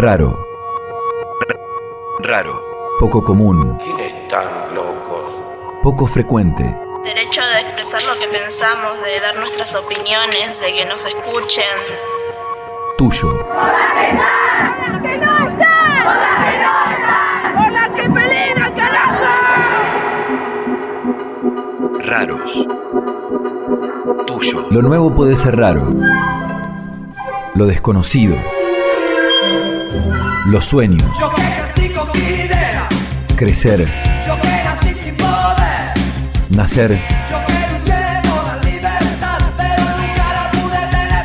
Raro. Raro. Poco común. ¿Quiénes están locos? Poco frecuente. Derecho de expresar lo que pensamos, de dar nuestras opiniones, de que nos escuchen. Tuyo. Raros. Tuyo. Lo nuevo puede ser raro. Lo desconocido. Los sueños. Yo que nací con mi idea, Crecer. yo que nací sin poder, Nacer. yo que luché por la libertad, pero nunca la pude tener.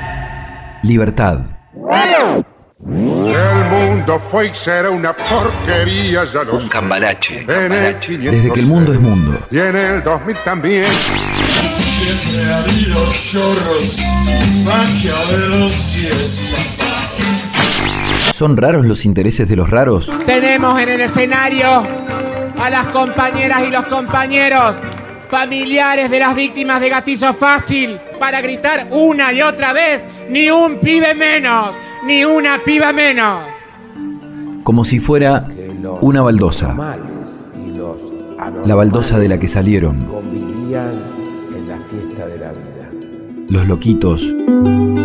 Libertad. El mundo fue y será una porquería, ya lo Un cambalache. 500 Desde que el mundo es mundo. Y en el 2000 también. Siempre ha habido chorros, maquiavelos y estafados. ¿Son raros los intereses de los raros? Tenemos en el escenario a las compañeras y los compañeros familiares de las víctimas de gatillo fácil para gritar una y otra vez, ni un pibe menos, ni una piba menos. Como si fuera una baldosa. La baldosa de la que salieron. convivían en la fiesta de la vida. Los loquitos.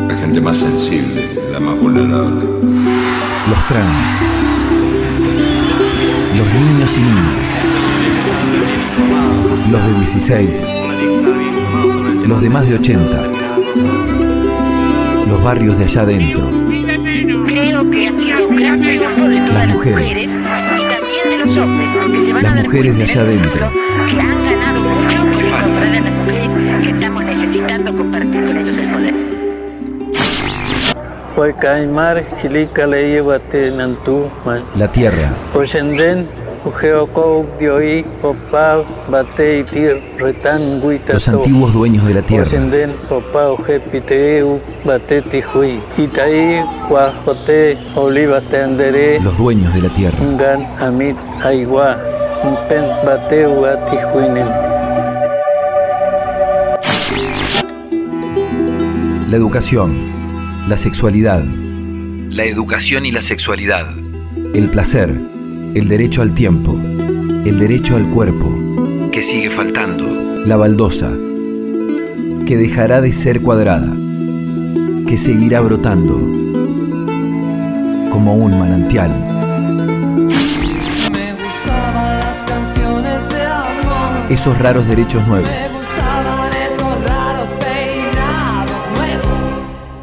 La gente más sensible, la más vulnerable. Los trans. Los niños y niñas. Los de 16. Los de más de 80. Los barrios de allá adentro. Las mujeres. Las mujeres de allá adentro. que estamos necesitando compartir Retan, Guita, Los antiguos dueños de la tierra. Oliva, Tendere, Los dueños de la tierra. La educación. La sexualidad. La educación y la sexualidad. El placer. El derecho al tiempo. El derecho al cuerpo. Que sigue faltando. La baldosa. Que dejará de ser cuadrada. Que seguirá brotando. Como un manantial. Me gustaban las canciones de amor, Esos raros derechos nuevos.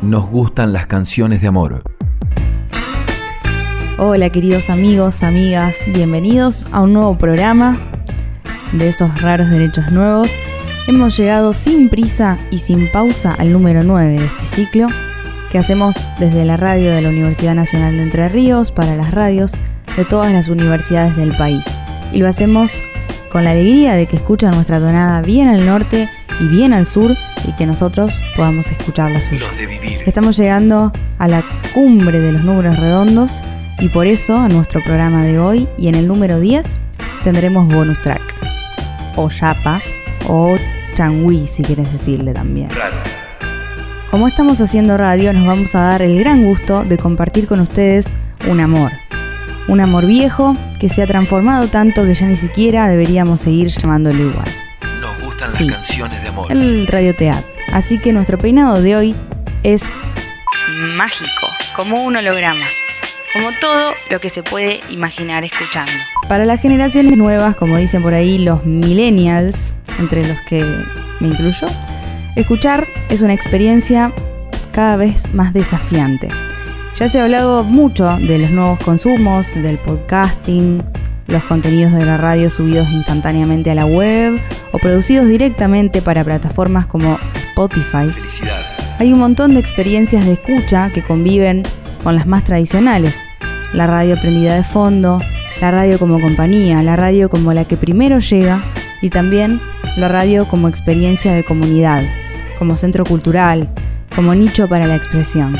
Nos gustan las canciones de amor. Hola queridos amigos, amigas, bienvenidos a un nuevo programa de esos raros derechos nuevos. Hemos llegado sin prisa y sin pausa al número 9 de este ciclo que hacemos desde la radio de la Universidad Nacional de Entre Ríos para las radios de todas las universidades del país. Y lo hacemos con la alegría de que escuchan nuestra tonada bien al norte y bien al sur y que nosotros podamos escuchar la suya. Los de vivir. Estamos llegando a la cumbre de los números redondos y por eso en nuestro programa de hoy y en el número 10 tendremos bonus track o chapa o changui si quieres decirle también. Como estamos haciendo radio nos vamos a dar el gran gusto de compartir con ustedes un amor. Un amor viejo que se ha transformado tanto que ya ni siquiera deberíamos seguir llamándolo igual. Gustan Sí. las canciones de amor. El radioteatro. Así que nuestro peinado de hoy es mágico, como un holograma, como todo lo que se puede imaginar escuchando. Para las generaciones nuevas, como dicen por ahí los millennials, entre los que me incluyo, escuchar es una experiencia cada vez más desafiante. Ya se ha hablado mucho de los nuevos consumos, del podcasting, los contenidos de la radio subidos instantáneamente a la web o producidos directamente para plataformas como Spotify. Felicidad. Hay un montón de experiencias de escucha que conviven con las más tradicionales. La radio prendida de fondo, la radio como compañía, la radio como la que primero llega y también la radio como experiencia de comunidad, como centro cultural, como nicho para la expresión.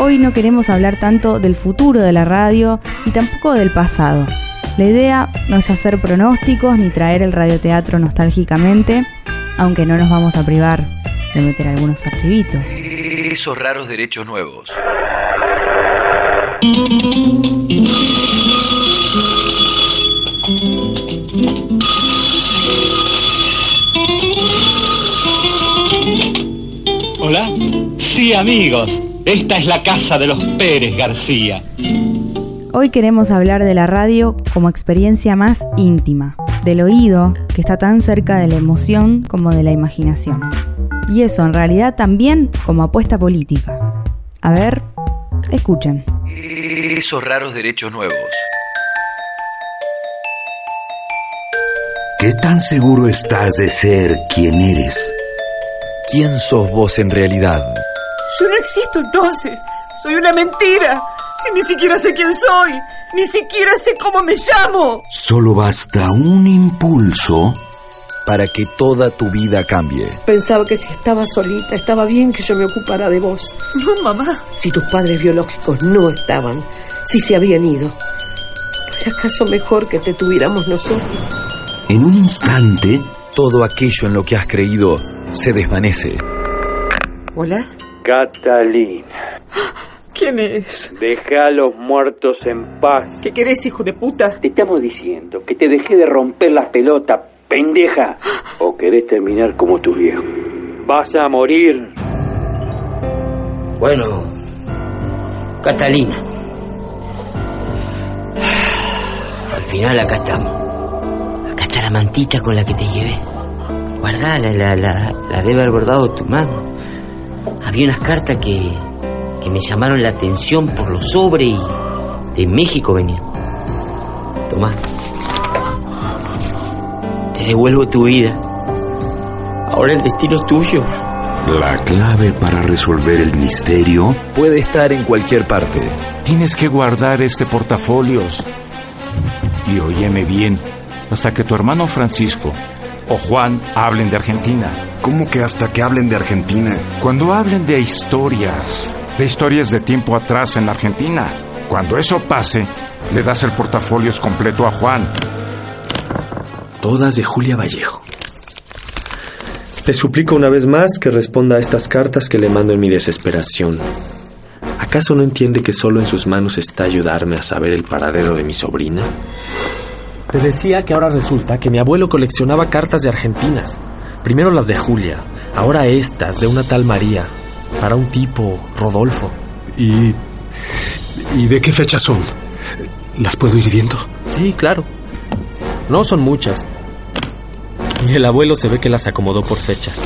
Hoy no queremos hablar tanto del futuro de la radio y tampoco del pasado. La idea no es hacer pronósticos ni traer el radioteatro nostálgicamente, aunque no nos vamos a privar de meter algunos archivitos. Esos raros derechos nuevos. Hola. Sí, amigos. Esta es la casa de los Pérez García. Hoy queremos hablar de la radio como experiencia más íntima, del oído, que está tan cerca de la emoción como de la imaginación. Y eso en realidad también como apuesta política. A ver, escuchen. Esos raros derechos nuevos. ¿Qué tan seguro estás de ser quien eres? ¿Quién sos vos en realidad? Yo no existo entonces. Soy una mentira. Si ni siquiera sé quién soy. Ni siquiera sé cómo me llamo. Solo basta un impulso para que toda tu vida cambie. Pensaba que si estaba solita, estaba bien que yo me ocupara de vos. No, mamá. Si tus padres biológicos no estaban, si se habían ido, ¿no era acaso mejor que te tuviéramos nosotros? En un instante, todo aquello en lo que has creído se desvanece. ¿Hola? Catalina. ¿Quién es? Deja a los muertos en paz. ¿Qué querés, hijo de puta? Te estamos diciendo que te dejé de romper las pelotas, pendeja. ¿O querés terminar como tu viejo? Vas a morir. Bueno, Catalina. Al final acá estamos. Acá está la mantita con la que te llevé. Guardala, la, la, la debe haber bordado tu mano. Había unas cartas que, que me llamaron la atención por los sobres y de México venían. Tomá. Te devuelvo tu vida. Ahora el destino es tuyo. La clave para resolver el misterio puede estar en cualquier parte. Tienes que guardar este portafolios. Y óyeme bien, hasta que tu hermano Francisco o Juan hablen de Argentina. ¿Cómo que hasta que hablen de Argentina? Cuando hablen de historias, de historias de tiempo atrás en Argentina. Cuando eso pase, le das el portafolios completo a Juan. Todas de Julia Vallejo. Le suplico una vez más que responda a estas cartas que le mando en mi desesperación. ¿Acaso no entiende que solo en sus manos está ayudarme a saber el paradero de mi sobrina? Te decía que ahora resulta que mi abuelo coleccionaba cartas de argentinas. Primero las de Julia, ahora estas de una tal María, para un tipo, Rodolfo. ¿Y. ¿Y de qué fecha son? ¿Las puedo ir viendo? Sí, claro. No son muchas. Y el abuelo se ve que las acomodó por fechas.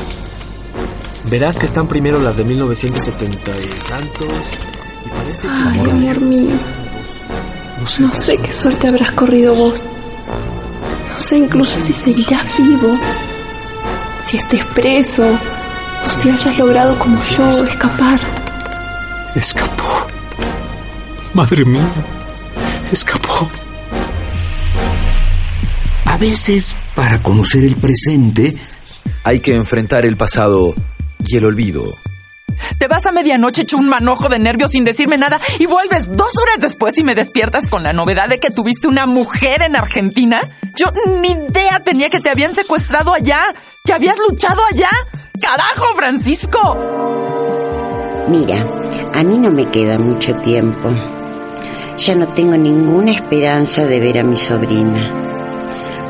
Verás que están primero las de 1970 y tantos. Y parece que. Ay, amor mío. No sé, no sé qué suerte habrás corrido vos. No sé incluso si seguirás vivo. Si estés preso. O si hayas logrado como yo escapar. Escapó. Madre mía. Escapó. A veces, para conocer el presente, hay que enfrentar el pasado y el olvido. Te vas a medianoche hecho un manojo de nervios sin decirme nada y vuelves dos horas después y me despiertas con la novedad de que tuviste una mujer en Argentina. Yo ni idea tenía que te habían secuestrado allá, que habías luchado allá. ¡Carajo, Francisco! Mira, a mí no me queda mucho tiempo. Ya no tengo ninguna esperanza de ver a mi sobrina.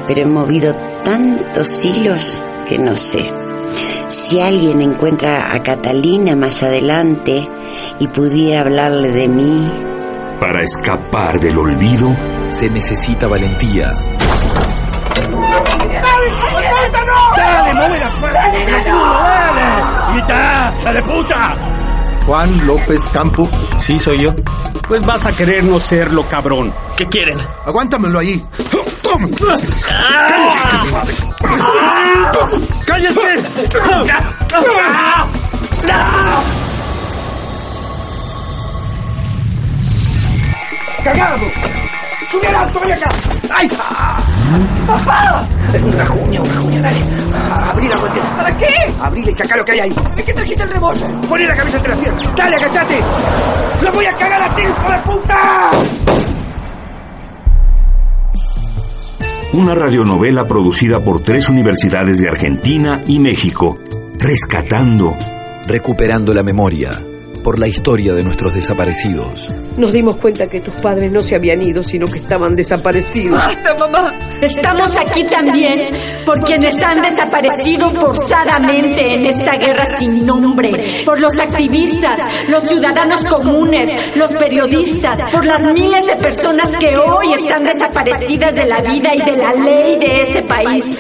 Pero he movido tantos hilos que no sé. Si alguien encuentra a Catalina más adelante y pudiera hablarle de mí. Para escapar del olvido, se necesita valentía. ¡Dale, mueve la ¡Dale! ¡Grita! ¡Dale puta! Juan López Campo. Sí, soy yo. Pues vas a querer no serlo, cabrón. ¿Qué quieren? Aguántamelo ahí. ¡Toma! Una juña, una juña, dale. Abrí la guantera. ¿Para qué? Abrí y saca lo que hay ahí. ¿De qué trajiste el revólver? Poné la cabeza entre las piernas. ¡Dale, agachate! ¡Lo voy a cagar a ti, hijo de puta! Una radionovela producida por tres universidades de Argentina y México, rescatando, recuperando la memoria, por la historia de nuestros desaparecidos. Nos dimos cuenta que tus padres no se habían ido, sino que estaban desaparecidos. ¡Basta, mamá! Estamos aquí también por quienes han desaparecido forzadamente en esta guerra sin nombre. Por los activistas, los ciudadanos comunes, los periodistas, por las miles de personas que hoy están desaparecidas de la vida y de la ley de este país.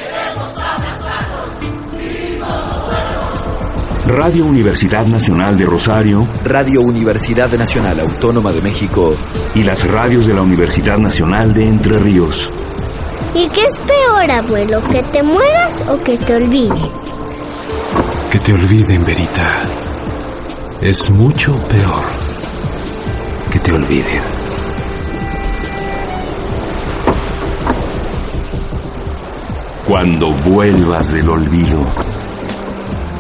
Radio Universidad Nacional de Rosario, Radio Universidad Nacional Autónoma de México y las radios de la Universidad Nacional de Entre Ríos. ¿Y qué es peor, abuelo? ¿Que te mueras o que te olviden? Que te olviden, Verita. Es mucho peor que te olviden. Cuando vuelvas del olvido.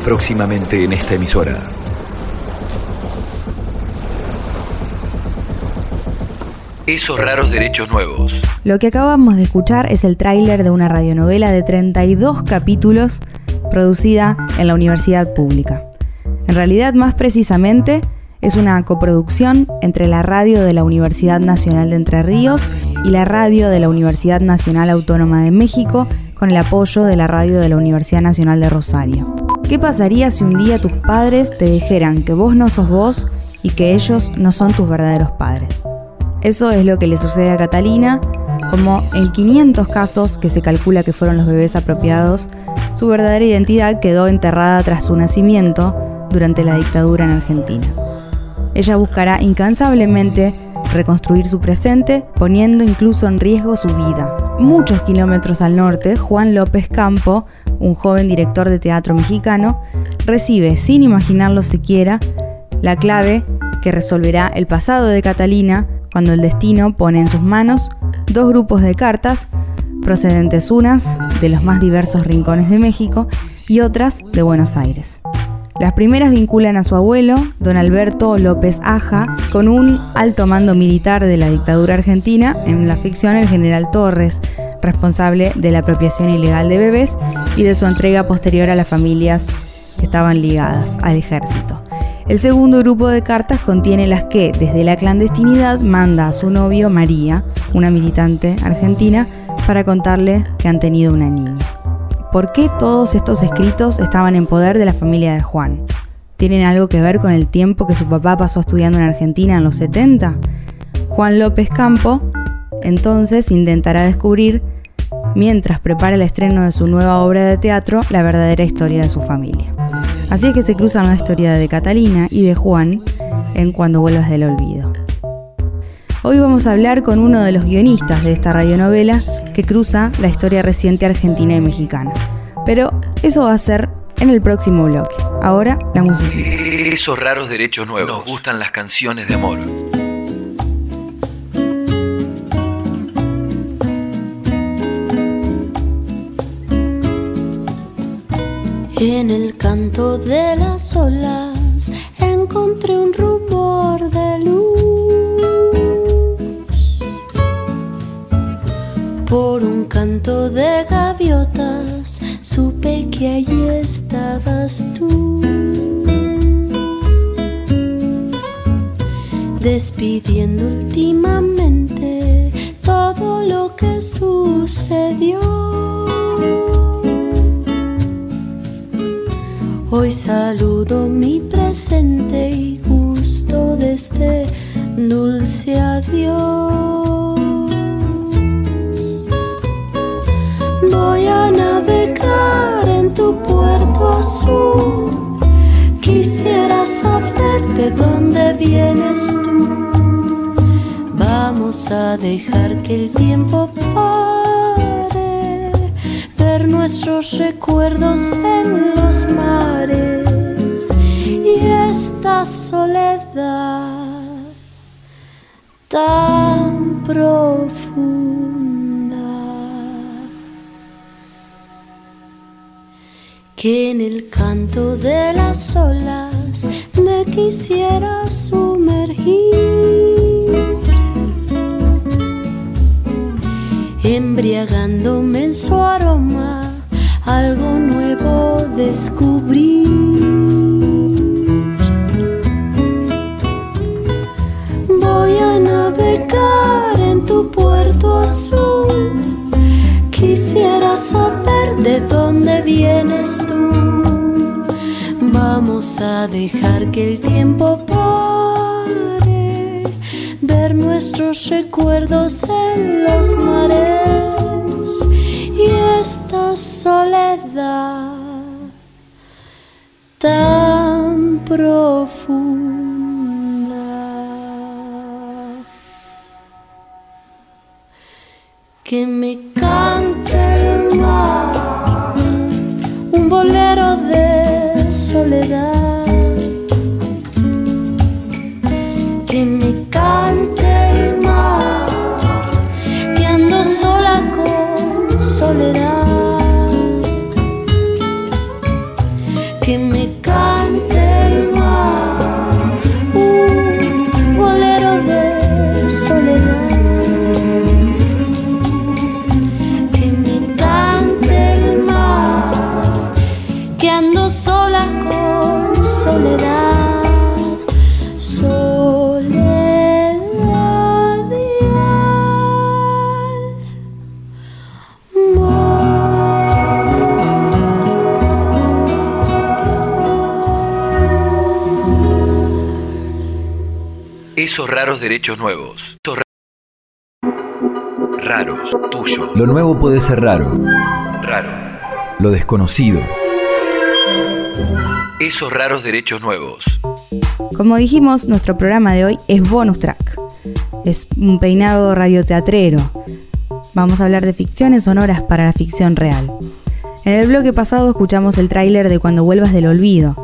Próximamente en esta emisora. Esos raros derechos nuevos. Lo que acabamos de escuchar es el tráiler de una radionovela de 32 capítulos producida en la universidad pública. En realidad, más precisamente, es una coproducción entre la radio de la Universidad Nacional de Entre Ríos y la radio de la Universidad Nacional Autónoma de México con el apoyo de la radio de la Universidad Nacional de Rosario. ¿Qué pasaría si un día tus padres te dijeran que vos no sos vos y que ellos no son tus verdaderos padres? Eso es lo que le sucede a Catalina, como en 500 casos que se calcula que fueron los bebés apropiados, su verdadera identidad quedó enterrada tras su nacimiento durante la dictadura en Argentina. Ella buscará incansablemente reconstruir su presente, poniendo incluso en riesgo su vida. Muchos kilómetros al norte, Juan López Campo, un joven director de teatro mexicano, recibe, sin imaginarlo siquiera, la clave que resolverá el pasado de Catalina cuando el destino pone en sus manos dos grupos de cartas, procedentes unas de los más diversos rincones de México y otras de Buenos Aires. Las primeras vinculan a su abuelo, don Alberto López Aja, con un alto mando militar de la dictadura argentina, en la ficción el general Torres, responsable de la apropiación ilegal de bebés y de su entrega posterior a las familias que estaban ligadas al ejército. El segundo grupo de cartas contiene las que, desde la clandestinidad, manda a su novio María, una militante argentina, para contarle que han tenido una niña. ¿Por qué todos estos escritos estaban en poder de la familia de Juan? ¿Tienen algo que ver con el tiempo que su papá pasó estudiando en Argentina en los 70? Juan López Campo entonces intentará descubrir, mientras prepara el estreno de su nueva obra de teatro, la verdadera historia de su familia. Así es que se cruzan la historia de Catalina y de Juan en Cuando vuelvas del olvido. Hoy vamos a hablar con uno de los guionistas de esta radionovela que cruza la historia reciente argentina y mexicana. Pero eso va a ser en el próximo bloque. Ahora la música. Esos raros derechos nuevos. Nos gustan las canciones de amor. En el canto de las olas encontré un rumor de luz. Por un canto de gaviotas supe que allí estabas tú. Despidiendo últimamente todo lo que sucedió. Hoy saludo mi presente y gusto de este dulce adiós. Voy a navegar en tu puerto azul. Quisiera saber de dónde vienes tú. Vamos a dejar que el tiempo pare, nuestros recuerdos en los mares y esta soledad tan profunda que en el canto de las olas me quisiera sumergir. embriagándome en su aroma, algo nuevo descubrí. Voy a navegar en tu puerto azul, quisiera saber de dónde vienes tú. Vamos a dejar que el tiempo pase ver nuestros recuerdos en los mares y esta soledad tan profunda. Que me cante el mar un bolero de soledad derechos nuevos. Raros, tuyo. Lo nuevo puede ser raro. Raro. Lo desconocido. Esos raros derechos nuevos. Como dijimos, nuestro programa de hoy es bonus track. Es un peinado radioteatrero. Vamos a hablar de ficciones sonoras para la ficción real. En el bloque pasado escuchamos el tráiler de Cuando vuelvas del olvido,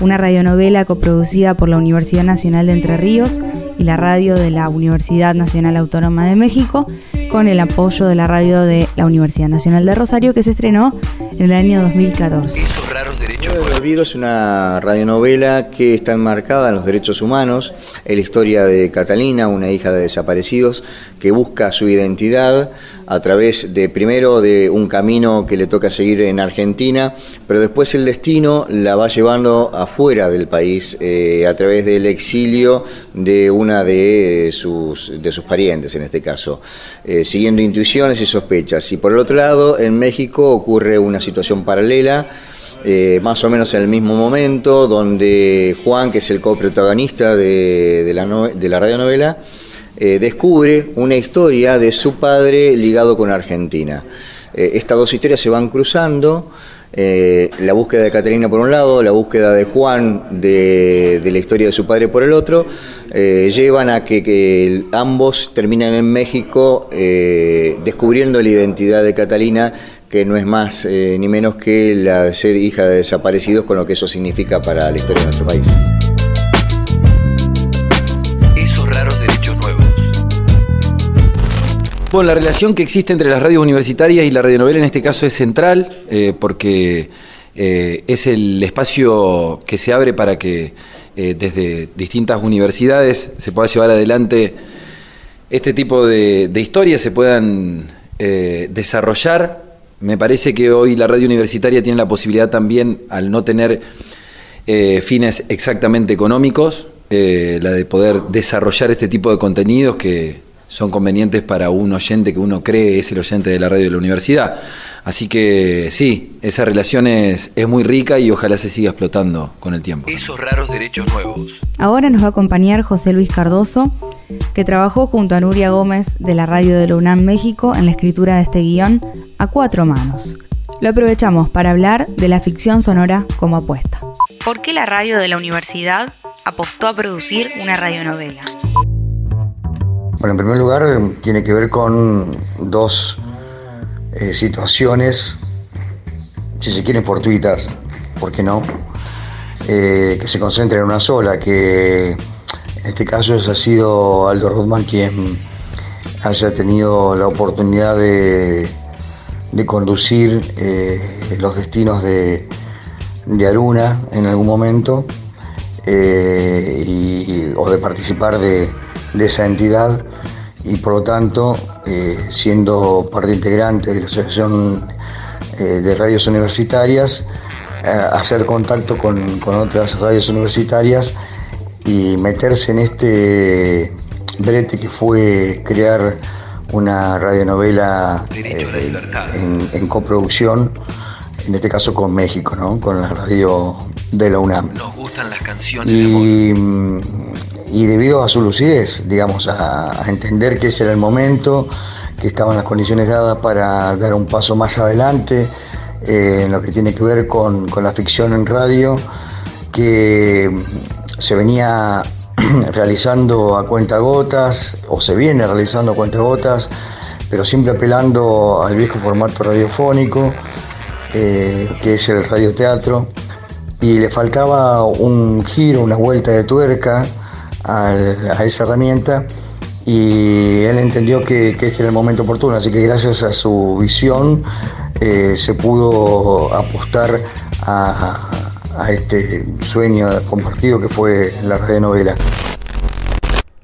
una radionovela coproducida por la Universidad Nacional de Entre Ríos y la radio de la Universidad Nacional Autónoma de México, con el apoyo de la radio de la Universidad Nacional de Rosario que se estrenó en el año 2014. Esos raros derechos El Olvido es una radionovela que está enmarcada en los derechos humanos, en la historia de Catalina, una hija de desaparecidos, que busca su identidad a través de primero de un camino que le toca seguir en Argentina, pero después el destino la va llevando afuera del país eh, a través del exilio de una de sus, de sus parientes en este caso, eh, siguiendo intuiciones y sospechas. Y por el otro lado, en México ocurre una situación paralela eh, más o menos en el mismo momento, donde Juan, que es el coprotagonista de, de la, no- de la radionovela, eh, descubre una historia de su padre ligado con Argentina. Eh, estas dos historias se van cruzando. la búsqueda de Catalina por un lado, la búsqueda de Juan de, la historia de su padre por el otro, llevan a que, ambos terminan en México descubriendo la identidad de Catalina que no es más eh, ni menos que la de ser hija de desaparecidos, con lo que eso significa para la historia de nuestro país. Esos raros derechos nuevos. Bueno, la relación que existe entre las radios universitarias y la radionovela en este caso es central, eh, porque eh, es el espacio que se abre para que eh, desde distintas universidades se pueda llevar adelante este tipo de, de historias, se puedan eh, desarrollar. Me parece que hoy la radio universitaria tiene la posibilidad también, al no tener eh, fines exactamente económicos, eh, la de poder desarrollar este tipo de contenidos que son convenientes para un oyente que uno cree es el oyente de la radio de la universidad. Así que sí, esa relación es, es muy rica y ojalá se siga explotando con el tiempo. Esos raros derechos nuevos. Ahora nos va a acompañar José Luis Cardoso, que trabajó junto a Nuria Gómez de la radio de la UNAM México en la escritura de este guion a cuatro manos. Lo aprovechamos para hablar de la ficción sonora como apuesta. ¿Por qué la radio de la universidad apostó a producir una radionovela? Bueno, en primer lugar eh, tiene que ver con dos eh, situaciones, si se quieren fortuitas, ¿por qué no? Eh, que se concentran en una sola, que en este caso ha sido Aldo Rodman quien haya tenido la oportunidad de, de conducir eh, los destinos de, de Aruna en algún momento eh, o de participar de, de esa entidad. Y por lo tanto, eh, siendo parte integrante de la Asociación de Radios Universitarias, hacer contacto con, con otras radios universitarias y meterse en este brete que fue crear una radionovela eh, en, en coproducción, en este caso con México, ¿no? con la radio de la UNAM. Nos gustan las canciones Y, y debido a su lucidez, digamos, a, a entender que ese era el momento, que estaban las condiciones dadas para dar un paso más adelante eh, en lo que tiene que ver con, con la ficción en radio, que se venía realizando a cuentagotas, o se viene realizando a cuentagotas, pero siempre apelando al viejo formato radiofónico, eh, que es el radioteatro, y le faltaba un giro, una vuelta de tuerca a esa herramienta, y él entendió que, que este era el momento oportuno, así que gracias a su visión eh, se pudo apostar a, a este sueño compartido que fue la radionovela.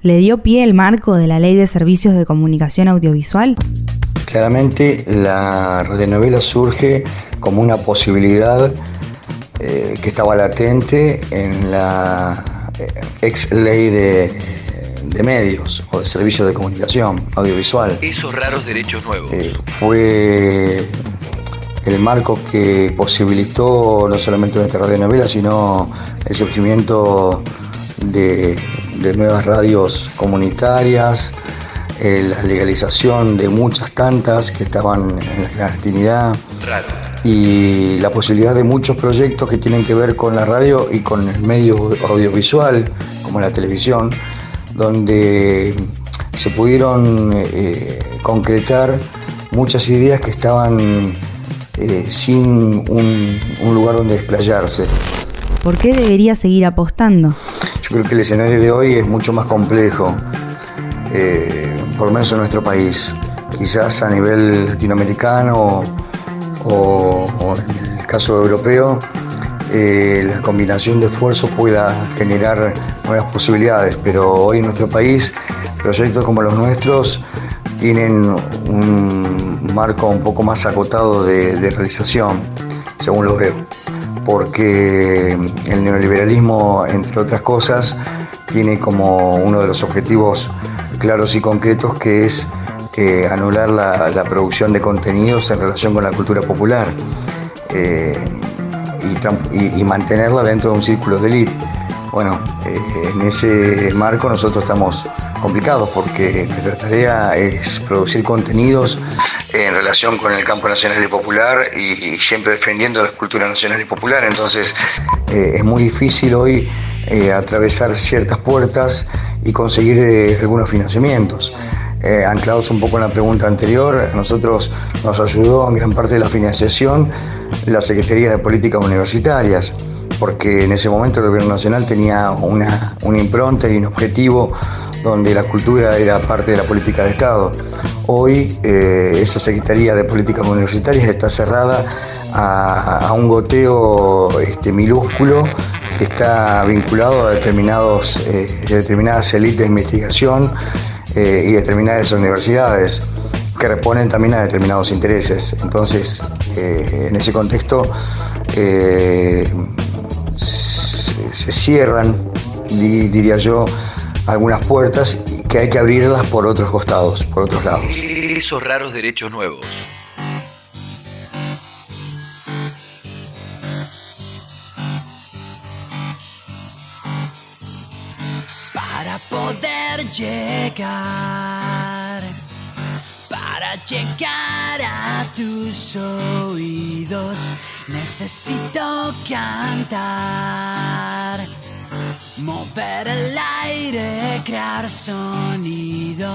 ¿Le dio pie el marco de la Ley de Servicios de Comunicación Audiovisual? Claramente la radionovela surge como una posibilidad eh, que estaba latente en la eh, ex ley de, de medios o de servicios de comunicación audiovisual. Esos raros derechos nuevos. Eh, fue el marco que posibilitó no solamente nuestra radionovela, sino el surgimiento de, de nuevas radios comunitarias, eh, la legalización de muchas tantas que estaban en la clandestinidad y la posibilidad de muchos proyectos que tienen que ver con la radio y con el medio audiovisual, como la televisión, donde se pudieron eh, concretar muchas ideas que estaban eh, sin un, un lugar donde desplayarse. ¿Por qué debería seguir apostando? Yo creo que el escenario de hoy es mucho más complejo, eh, por lo menos en nuestro país. Quizás a nivel latinoamericano o, o en el caso europeo, eh, la combinación de esfuerzos pueda generar nuevas posibilidades, pero hoy en nuestro país proyectos como los nuestros tienen un marco un poco más acotado de, realización, según lo veo, porque el neoliberalismo, entre otras cosas, tiene como uno de los objetivos claros y concretos que es eh, anular la, producción de contenidos en relación con la cultura popular eh, y mantenerla dentro de un círculo de élite. Bueno, eh, en ese marco nosotros estamos complicados porque nuestra tarea es producir contenidos en relación con el campo nacional y popular y, siempre defendiendo la cultura nacional y popular. Entonces eh, es muy difícil hoy eh, atravesar ciertas puertas y conseguir eh, algunos financiamientos. Anclados un poco en la pregunta anterior, a nosotros nos ayudó en gran parte de la financiación la Secretaría de Políticas Universitarias, porque en ese momento el Gobierno Nacional tenía una, una impronta y un objetivo donde la cultura era parte de la política de Estado. Hoy eh, esa Secretaría de Políticas Universitarias está cerrada a, un goteo este, minúsculo que está vinculado a determinados, eh, determinadas élites de investigación eh, y determinadas universidades que responden también a determinados intereses. Entonces, en ese contexto, se, cierran, di- diría yo, algunas puertas que hay que abrirlas por otros costados, por otros lados. Esos raros derechos nuevos. para poder llegar, para llegar a tus oídos, necesito cantar, mover el aire, crear sonido.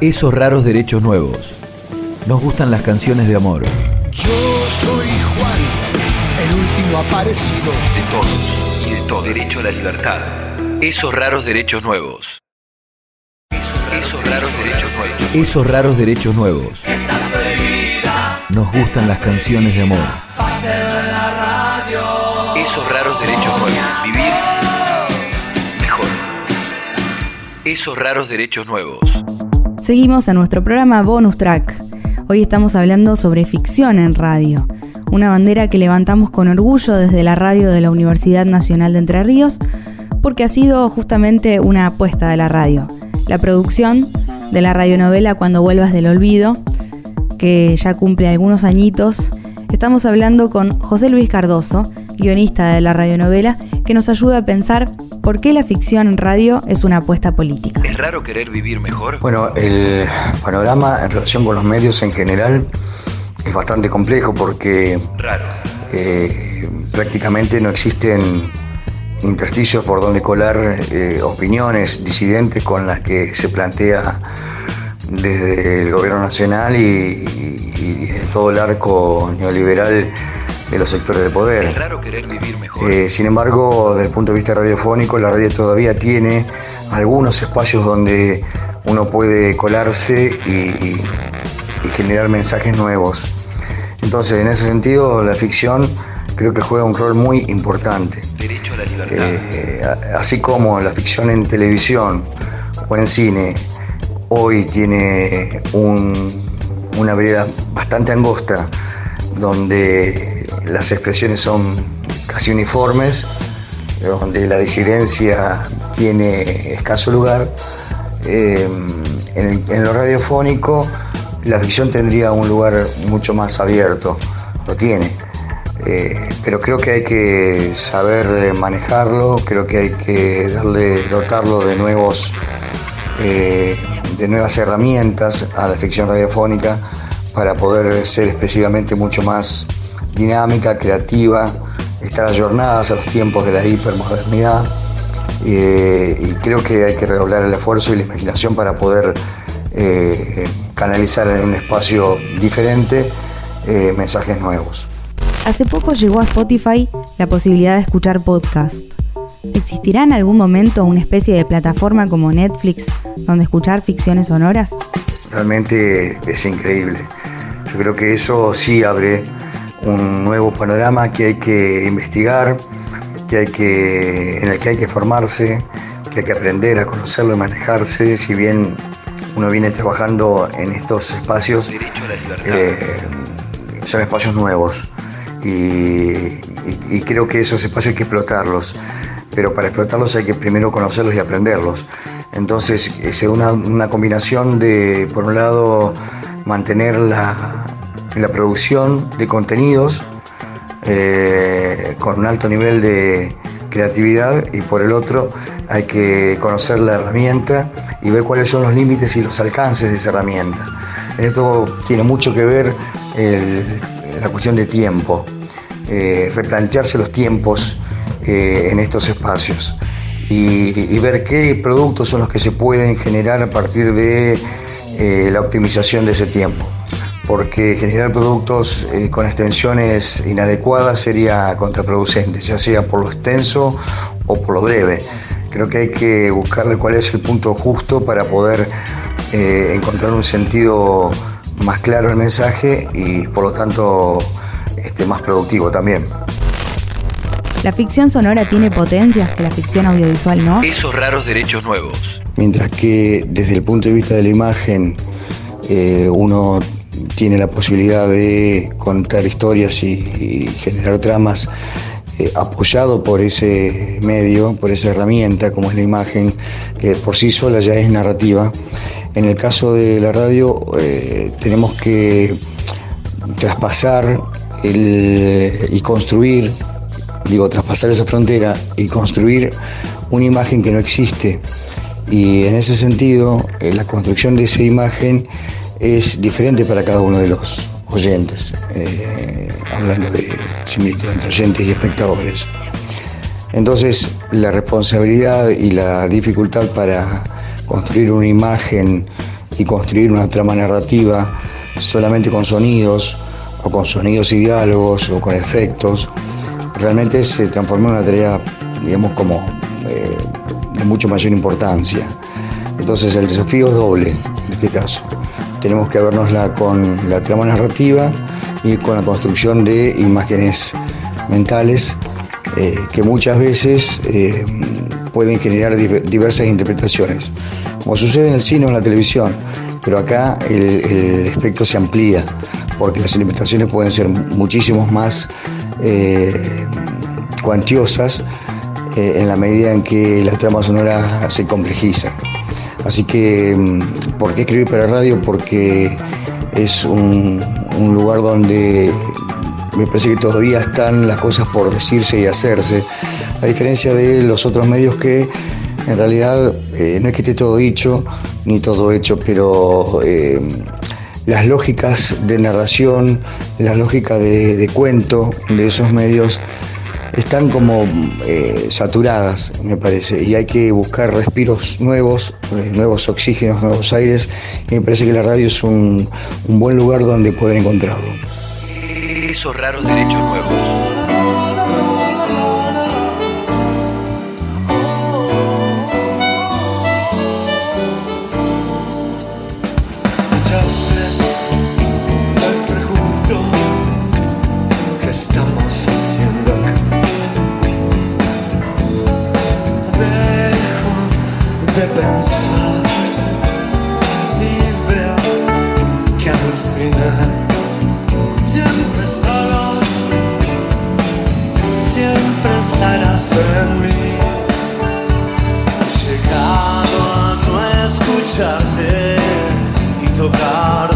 Esos raros derechos nuevos. Nos gustan las canciones de amor. Yo soy Juan, el último aparecido. De todos y de todo. Derecho a la libertad. Esos raros derechos nuevos. Esos raros derechos nuevos. Esos raros derechos nuevos. Nos gustan las canciones de amor. Esos raros derechos nuevos. Vivir mejor. Esos raros derechos nuevos. Seguimos a nuestro programa Bonus Track. Hoy estamos hablando sobre ficción en radio, una bandera que levantamos con orgullo desde la radio de la Universidad Nacional de Entre Ríos, porque ha sido justamente una apuesta de la radio. La producción de la radionovela Cuando vuelvas del olvido, que ya cumple algunos añitos. Estamos hablando con José Luis Cardoso, guionista de la radionovela, que nos ayuda a pensar por qué la ficción en radio es una apuesta política. ¿Es raro querer vivir mejor? Bueno, el panorama en relación con los medios en general es bastante complejo porque eh, prácticamente no existen intersticios por donde colar eh, opiniones disidentes con las que se plantea desde el gobierno nacional y, y, todo el arco neoliberal de los sectores de poder. Es raro querer vivir mejor. Eh, sin embargo, desde el punto de vista radiofónico, la radio todavía tiene algunos espacios donde uno puede colarse y, generar mensajes nuevos. Entonces, en ese sentido, la ficción creo que juega un rol muy importante. Derecho a la libertad. Eh, así como la ficción en televisión o en cine hoy tiene una vereda bastante angosta donde las expresiones son casi uniformes, donde la disidencia tiene escaso lugar. Eh, en, lo radiofónico la ficción tendría un lugar mucho más abierto, lo tiene. Eh, pero creo que hay que saber manejarlo, creo que hay que darle, dotarlo de nuevos eh, de nuevas herramientas a la ficción radiofónica para poder ser expresivamente mucho más dinámica, creativa, estar ayornadas a los tiempos de la hipermodernidad. Eh, y creo que hay que redoblar el esfuerzo y la imaginación para poder eh, canalizar en un espacio diferente eh, mensajes nuevos. Hace poco llegó a Spotify la posibilidad de escuchar podcast. ¿Existirá en algún momento una especie de plataforma como Netflix donde escuchar ficciones sonoras? Realmente es increíble. Yo creo que eso sí abre un nuevo panorama que hay que investigar, que hay que, en el que hay que formarse, que hay que aprender a conocerlo y manejarse, si bien uno viene trabajando en estos espacios, eh, son espacios nuevos y, creo que esos espacios hay que explotarlos. Pero para explotarlos hay que primero conocerlos y aprenderlos. Entonces es una, combinación de, por un lado, mantener la, producción de contenidos eh, con un alto nivel de creatividad y por el otro hay que conocer la herramienta y ver cuáles son los límites y los alcances de esa herramienta. En esto tiene mucho que ver la cuestión de tiempo, eh, replantearse los tiempos eh, en estos espacios y, ver qué productos son los que se pueden generar a partir de la optimización de ese tiempo. Porque generar productos eh, con extensiones inadecuadas sería contraproducente, ya sea por lo extenso o por lo breve. Creo que hay que buscarle cuál es el punto justo para poder encontrar un sentido más claro al mensaje y por lo tanto este, más productivo también. La ficción sonora tiene potencias que la ficción audiovisual no. Esos raros derechos nuevos. Mientras que desde el punto de vista de la imagen eh, uno tiene la posibilidad de contar historias y, generar tramas eh, apoyado por ese medio, por esa herramienta como es la imagen, que por sí sola ya es narrativa. En el caso de la radio eh, tenemos que traspasar y construir digo, traspasar esa frontera y construir una imagen que no existe. Y en ese sentido, eh, la construcción de esa imagen es diferente para cada uno de los oyentes, eh, hablando de similitud entre oyentes y espectadores. Entonces, la responsabilidad y la dificultad para construir una imagen y construir una trama narrativa solamente con sonidos, o con sonidos y diálogos, o con efectos, realmente se transformó en una tarea, digamos, como eh, de mucho mayor importancia. Entonces el desafío es doble en este caso. Tenemos que vernosla con la trama narrativa y con la construcción de imágenes mentales eh, que muchas veces eh, pueden generar diver- diversas interpretaciones, como sucede en el cine o en la televisión, pero acá el, espectro se amplía, porque las interpretaciones pueden ser muchísimos más eh, cuantiosas en la medida en que la trama sonora se complejiza. Así que, mm, ¿por qué escribir para radio? Porque es un, lugar donde me parece que todavía están las cosas por decirse y hacerse, a diferencia de los otros medios que en realidad eh, no es que esté todo dicho ni todo hecho, pero eh, las lógicas de narración, las lógicas de cuento de esos medios están como eh, saturadas, me parece, y hay que buscar respiros nuevos, eh, nuevos oxígenos, nuevos aires, y me parece que la radio es un, buen lugar donde poder encontrarlo. Esos raros derechos nuevos. Siempre estarás en mí. He llegado a no escucharte y tocar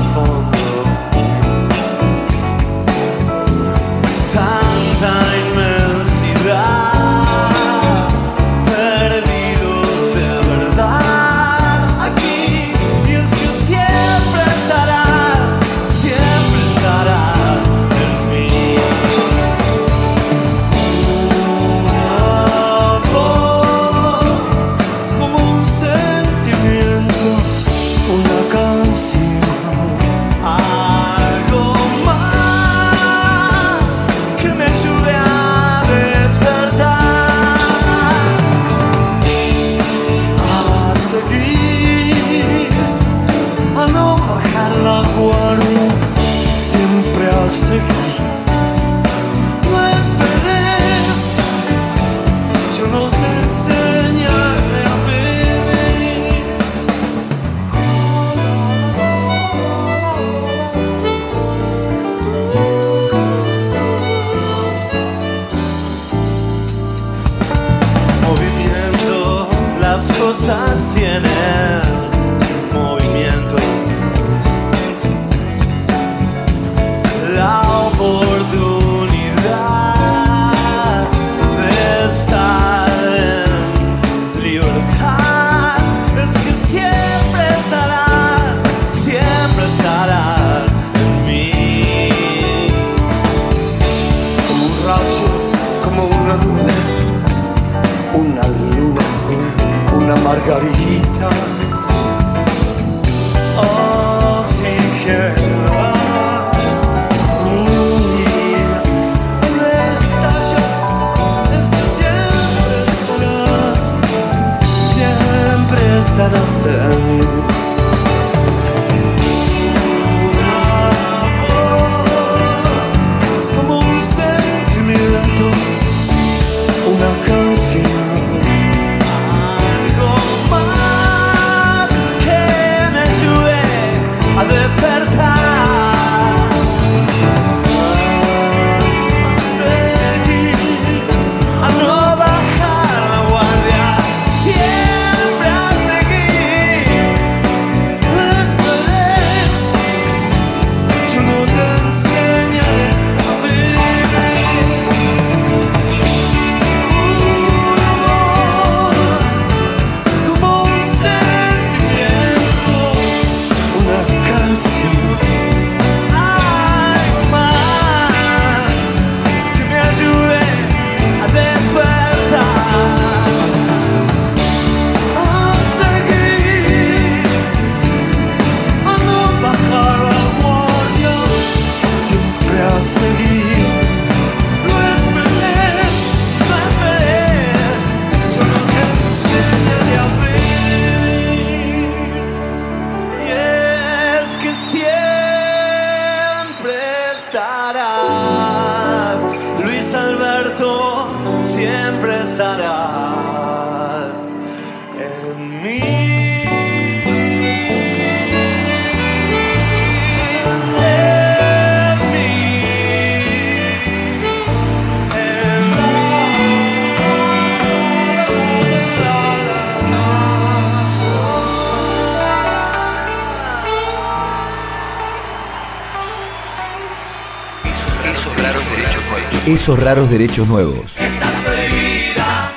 Esos raros derechos nuevos.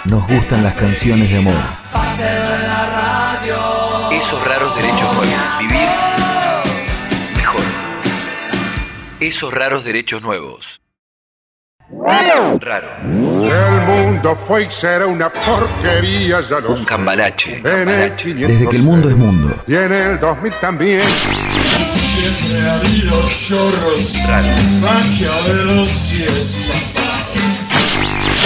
Nos gustan las canciones de amor. Esos raros derechos nuevos. Vivir mejor. Esos raros derechos nuevos. Raro. El mundo fue y será una porquería, ya lo Un cambalache. El Desde que el mundo es mundo. Y en el 2000 también. Siempre ha habido chorros, maquiavelos y estafas.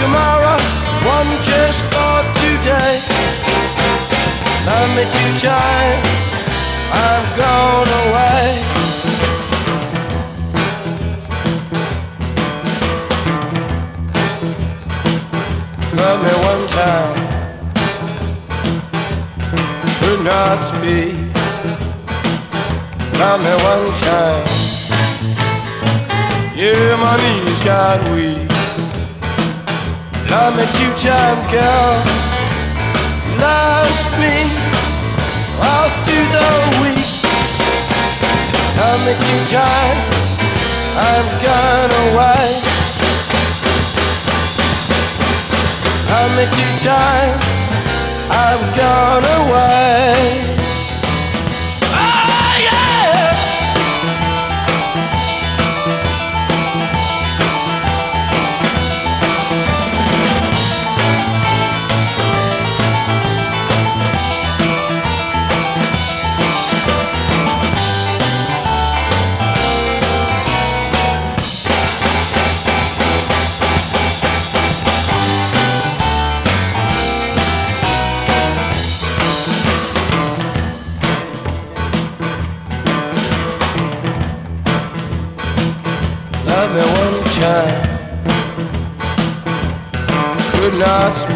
tomorrow, one just for today. Love me two time. I'm gone away. Love me one time, could not speak. Love me one time, yeah, my knees got weak. I'm a two-time girl. Loves me all through the week. I'm a two-time. I've gone away. I'm a two-time. I've gone away.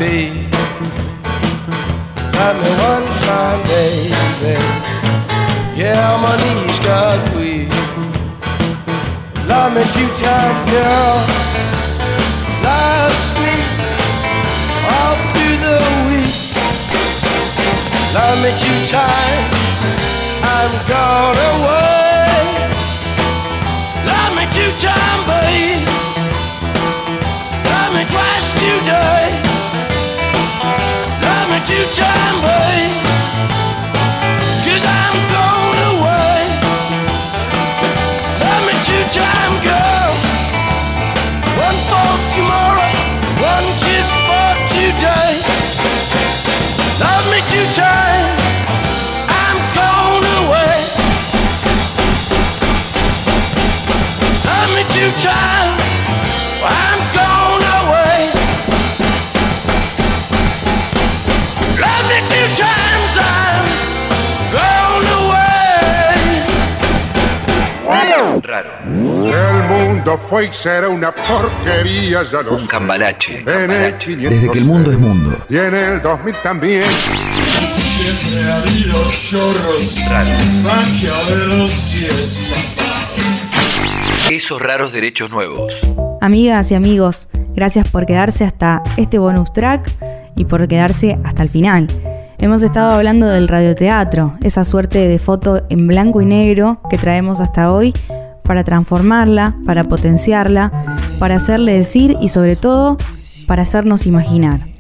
Speak. Love me one time, baby. Yeah, my knees got weak. Love me two time, girl. Lost me all through the week. Love me two time, I'm gone away. Love me two time, babe. Love me twice today. Love me two I'm going away. Love me two time, girl. One for tomorrow, one just for today. Love me two. I'm going away. Love me two. Mundo fue y será una porquería, ya lo Un cambalache. En el 500 Desde que el mundo es mundo. Y en el 2000 también. Siempre ha habido chorros, maquiavelos y estafas. Esos raros derechos nuevos. Amigas y amigos, gracias por quedarse hasta este bonus track y por quedarse hasta el final. Hemos estado hablando del radioteatro, esa suerte de foto en blanco y negro que traemos hasta hoy para transformarla, para potenciarla, para hacerle decir y sobre todo para hacernos imaginar.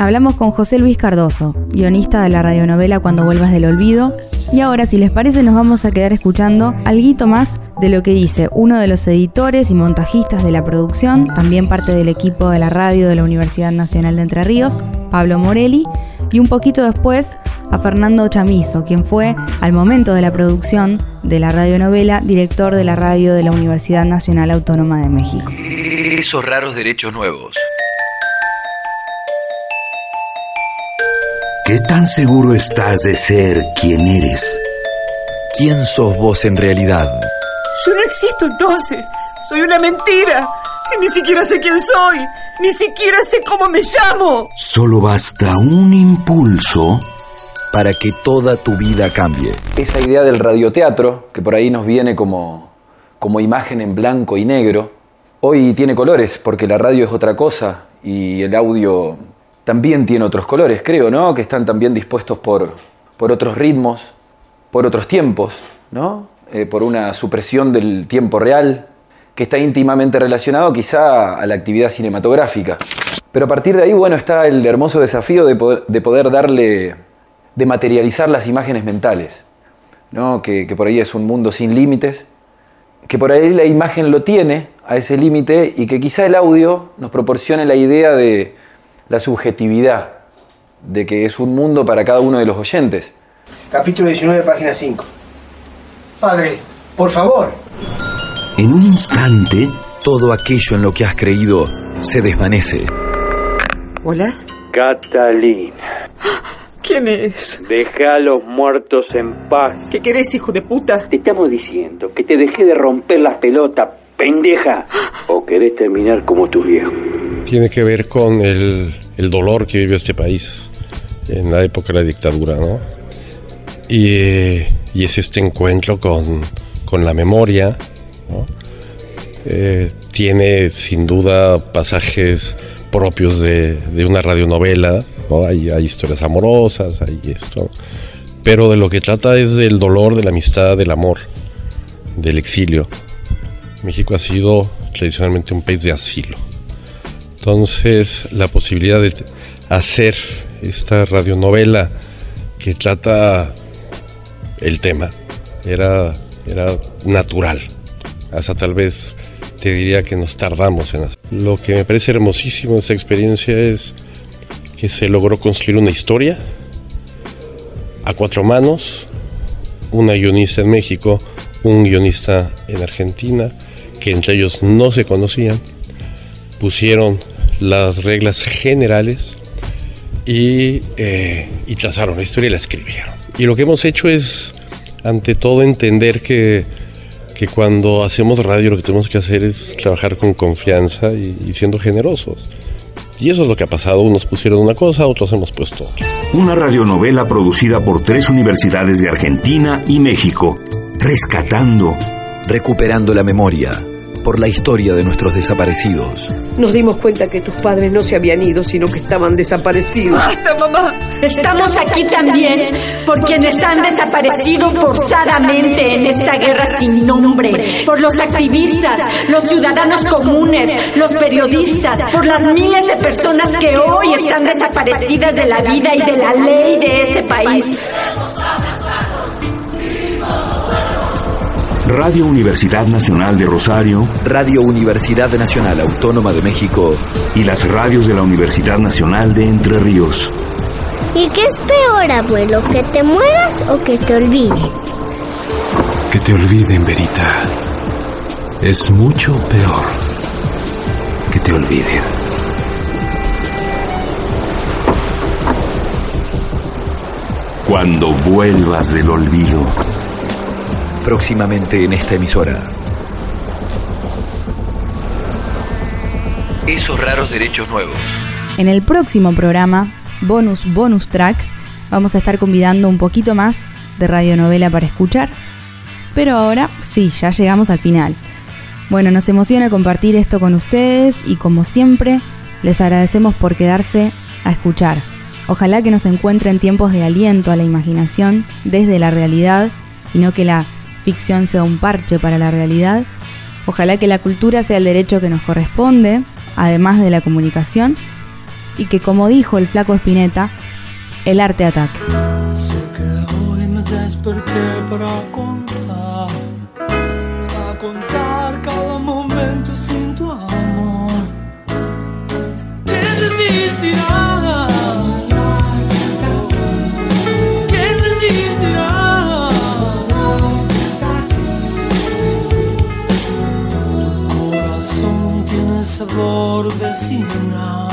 Hablamos con José Luis Cardoso, guionista de la radionovela Cuando vuelvas del olvido. Y ahora, si les parece, nos vamos a quedar escuchando algo más de lo que dice uno de los editores y montajistas de la producción, también parte del equipo de la radio de la Universidad Nacional de Entre Ríos, Pablo Morelli, y un poquito después a Fernando Chamizo, quien fue, al momento de la producción de la radionovela, director de la radio de la Universidad Nacional Autónoma de México. Esos raros derechos nuevos. ¿Qué tan seguro estás de ser quien eres? ¿Quién sos vos en realidad? Yo no existo entonces. Soy una mentira. Si ni siquiera sé quién soy. Ni siquiera sé cómo me llamo. Solo basta un impulso para que toda tu vida cambie. Esa idea del radioteatro, que por ahí nos viene como, como imagen en blanco y negro, hoy tiene colores, porque la radio es otra cosa y el audio también tiene otros colores, creo, ¿no? Que están también dispuestos por, por otros ritmos, por otros tiempos, ¿no? Eh, por una supresión del tiempo real, que está íntimamente relacionado quizá a la actividad cinematográfica. Pero a partir de ahí, bueno, está el hermoso desafío de poder, de poder darle, de materializar las imágenes mentales, ¿no? que, que por ahí es un mundo sin límites, que por ahí la imagen lo tiene a ese límite y que quizá el audio nos proporcione la idea de, la subjetividad de que es un mundo para cada uno de los oyentes. Capítulo 19, página 5. Padre, por favor. En un instante, todo aquello en lo que has creído se desvanece. ¿Hola? Catalina. ¿Quién es? Deja a los muertos en paz. ¿Qué querés, hijo de puta? Te estamos diciendo que te dejé de romper las pelotas, pendeja. ¿O querés terminar como tu viejo? Tiene que ver con el, el dolor que vivió este país en la época de la dictadura, ¿no? Y, y es este encuentro con, con la memoria. Eh, tiene sin duda pasajes propios de, de una radionovela, ¿no? hay, hay historias amorosas, hay esto, pero de lo que trata es del dolor, de la amistad, del amor, del exilio. México ha sido tradicionalmente un país de asilo. Entonces, la posibilidad de hacer esta radionovela que trata el tema era, era natural. Hasta tal vez te diría que nos tardamos en hacer. Lo que me parece hermosísimo de esa experiencia es que se logró construir una historia a cuatro manos, una guionista en México, un guionista en Argentina, que entre ellos no se conocían, pusieron las reglas generales y, eh, y trazaron la historia y la escribieron. Y lo que hemos hecho es, ante todo, entender que, que cuando hacemos radio lo que tenemos que hacer es trabajar con confianza y, y siendo generosos. Y eso es lo que ha pasado. Unos pusieron una cosa, otros hemos puesto otra. Una radionovela producida por tres universidades de Argentina y México, rescatando, recuperando la memoria por la historia de nuestros desaparecidos. Nos dimos cuenta que tus padres no se habían ido, sino que estaban desaparecidos. ¡Basta, mamá! Estamos aquí también por quienes han desaparecido forzadamente en esta guerra sin nombre, por los activistas, los ciudadanos comunes, los periodistas, por las miles de personas que hoy están desaparecidas de la vida y de la ley de este país. Radio Universidad Nacional de Rosario, Radio Universidad Nacional Autónoma de México y las radios de la Universidad Nacional de Entre Ríos. ¿Y qué es peor, abuelo? ¿Que te mueras o que te olviden? Que te olviden, Verita. Es mucho peor que te olviden. Cuando vuelvas del olvido. Próximamente en esta emisora. Esos raros derechos nuevos. En el próximo programa, bonus bonus track, vamos a estar convidando un poquito más de radionovela para escuchar. Pero ahora sí, ya llegamos al final. Bueno, nos emociona compartir esto con ustedes y como siempre, les agradecemos por quedarse a escuchar. Ojalá que nos encuentren tiempos de aliento a la imaginación desde la realidad y no que la ficción sea un parche para la realidad. Ojalá que la cultura sea el derecho que nos corresponde, además de la comunicación, y que como dijo el flaco Espineta, el arte ataque. sabor vecinal.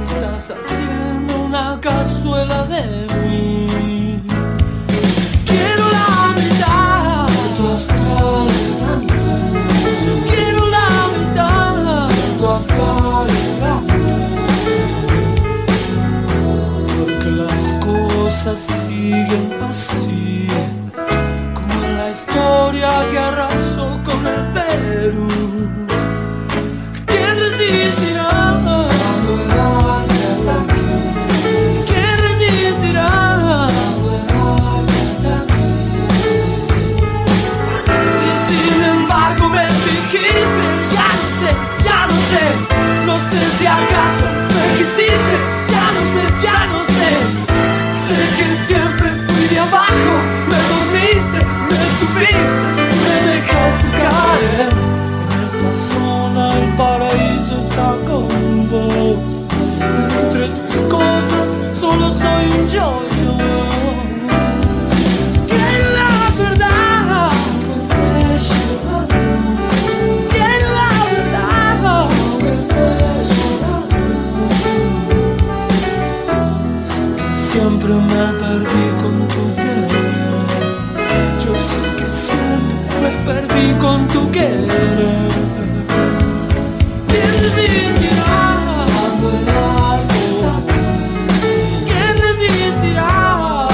Estás haciendo una cazuela de mí. Quiero la mitad de tu astral. Yo quiero la mitad de tu astral. Porque las cosas siguen pasando. cumplir con tu querer. ¿Quién resistirá? ¿Quién resistirá?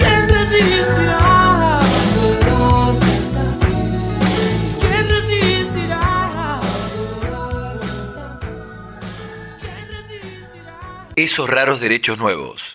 ¿Quién resistirá? ¿Quién resistirá? Esos raros derechos nuevos.